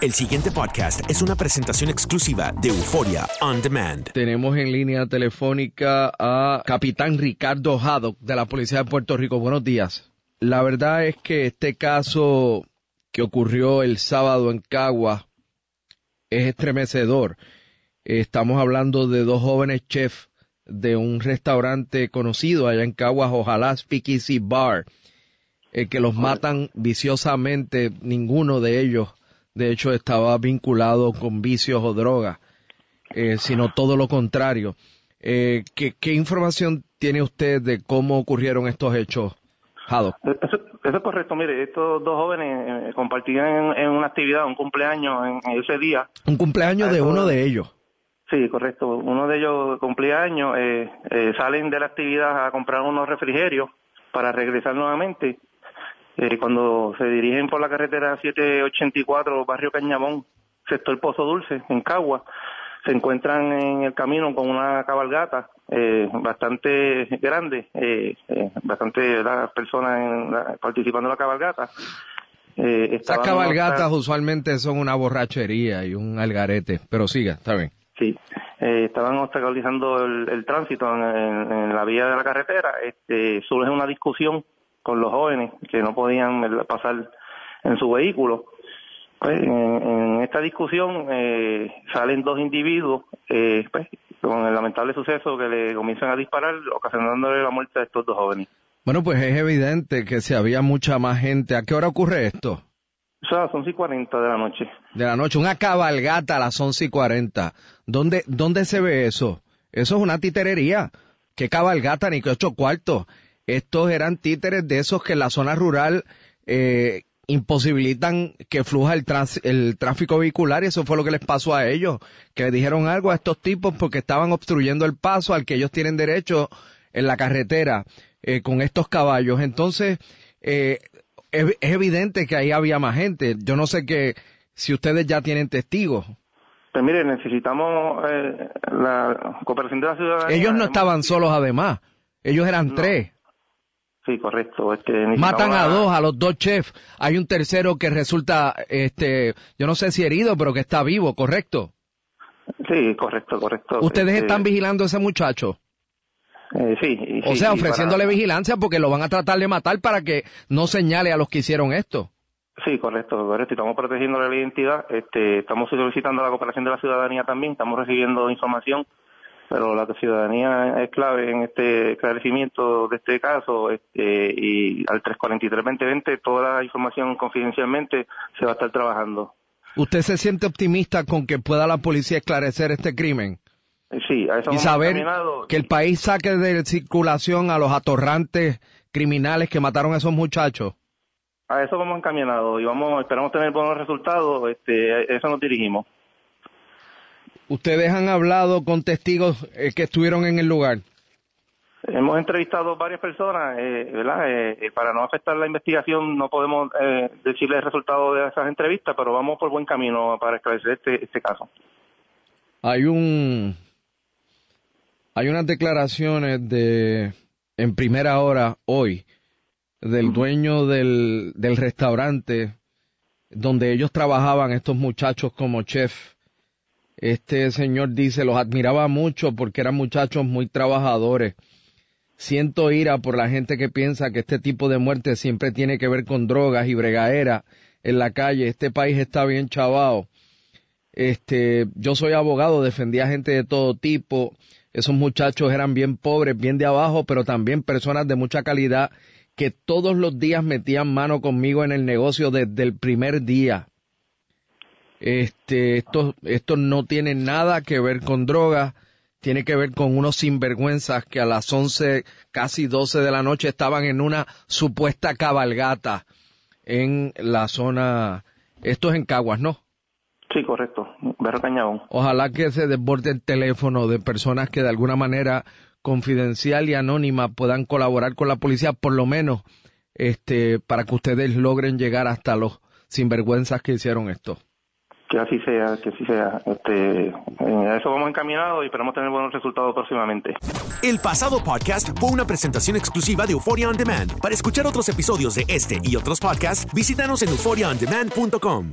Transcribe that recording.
El siguiente podcast es una presentación exclusiva de Euforia On Demand. Tenemos en línea telefónica a Capitán Ricardo Haddock de la Policía de Puerto Rico. Buenos días. La verdad es que este caso que ocurrió el sábado en Cagua es estremecedor. Estamos hablando de dos jóvenes chefs de un restaurante conocido allá en Caguas, ojalá Speakeasy Bar, eh, que los matan viciosamente. Ninguno de ellos, de hecho, estaba vinculado con vicios o drogas eh, sino todo lo contrario. Eh, ¿qué, qué información tiene usted de cómo ocurrieron estos hechos, Haddock? Eso, eso es correcto. Mire, estos dos jóvenes eh, compartían en, en una actividad, un cumpleaños en, ese día. Un cumpleaños de uno de ellos. Sí, correcto. Uno de ellos cumplía años, eh, eh, salen de la actividad a comprar unos refrigerios para regresar nuevamente. Eh, cuando se dirigen por la carretera 784, barrio Cañabón, sector Pozo Dulce, en Cagua, se encuentran en el camino con una cabalgata eh, bastante grande, eh, eh, bastante ¿verdad? personas la- participando en la cabalgata. Eh, estaban cabalgatas usualmente son una borrachería y un algarete, pero siga, está bien. Sí, estaban obstaculizando el, el tránsito en, en- en la vía de la carretera. Este, surge una discusión con los jóvenes que no podían pasar en su vehículo. Pues, en, en esta discusión eh, salen dos individuos eh, pues, con el lamentable suceso que le comienzan a disparar, ocasionándole la muerte de estos dos jóvenes. Bueno, pues es evidente que si había mucha más gente, ¿a qué hora ocurre esto? O sea, son 11 y 40 de la noche. De la noche, una cabalgata a las once y cuarenta. ¿Dónde, ¿Dónde se ve eso? Eso es una titerería. ¿Qué cabalgata ni qué ocho cuartos? Estos eran títeres de esos que en la zona rural eh, imposibilitan que fluja el, trans- el tráfico vehicular y eso fue lo que les pasó a ellos, que le dijeron algo a estos tipos porque estaban obstruyendo el paso al que ellos tienen derecho en la carretera eh, con estos caballos. Entonces, eh, es, es evidente que ahí había más gente. Yo no sé que si ustedes ya tienen testigos. Pues mire, necesitamos eh, la cooperación de la ciudadanía. Ellos no estaban solos además. Ellos eran No. tres. Sí, correcto. Este, Matan a dos, a los dos chefs. Hay un tercero que resulta, este, yo no sé si herido, pero que está vivo, ¿correcto? Sí, correcto, correcto. Ustedes Este, están vigilando a ese muchacho. eh, sí, O sea, ofreciéndole para- vigilancia porque lo van a tratar de matar para que no señale a los que hicieron esto. Sí, correcto, correcto. Estamos protegiendo la identidad. Este, estamos solicitando la cooperación de la ciudadanía también. Estamos recibiendo información, pero la ciudadanía es clave en este esclarecimiento de este caso. Este, y al 343-2020 toda la información confidencialmente se va a estar trabajando. ¿Usted se siente optimista con que pueda la policía esclarecer este crimen? Eh, Sí, a eso y saber que el país saque de circulación a los atorrantes criminales que mataron a esos muchachos. A eso vamos encaminados y vamos, esperamos tener buenos resultados. Este, a eso nos dirigimos. Ustedes han hablado con testigos eh, que estuvieron en el lugar. Hemos entrevistado varias personas, eh, ¿verdad? Eh, eh, para no afectar la investigación no podemos eh, decirle el resultado de esas entrevistas, pero vamos por buen camino para esclarecer este, este caso. Hay un hay unas declaraciones de en primera hora hoy del dueño del, del restaurante donde ellos trabajaban estos muchachos como chef. Este señor dice, los admiraba mucho porque eran muchachos muy trabajadores. Siento ira por la gente que piensa que este tipo de muerte siempre tiene que ver con drogas y bregaera en la calle. Este país está bien chavado. Este, yo soy abogado, defendía gente de todo tipo. Esos muchachos eran bien pobres, bien de abajo, pero también personas de mucha calidad que todos los días metían mano conmigo en el negocio desde el primer día. Este, esto, esto no tiene nada que ver con drogas, tiene que ver con unos sinvergüenzas que a las 11, casi 12 de la noche estaban en una supuesta cabalgata en la zona Esto es en Caguas, ¿no? Sí, correcto. Berro Cañabón. Ojalá que se desborde el teléfono de personas que de alguna manera confidencial y anónima puedan colaborar con la policía, por lo menos este, para que ustedes logren llegar hasta los sinvergüenzas que hicieron esto. Que así sea, que así sea. Este, en eso vamos encaminados y esperamos tener buenos resultados próximamente. El pasado podcast fue una presentación exclusiva de Euphoria On Demand. Para escuchar otros episodios de este y otros podcasts, visítanos en euphoriaondemand.com.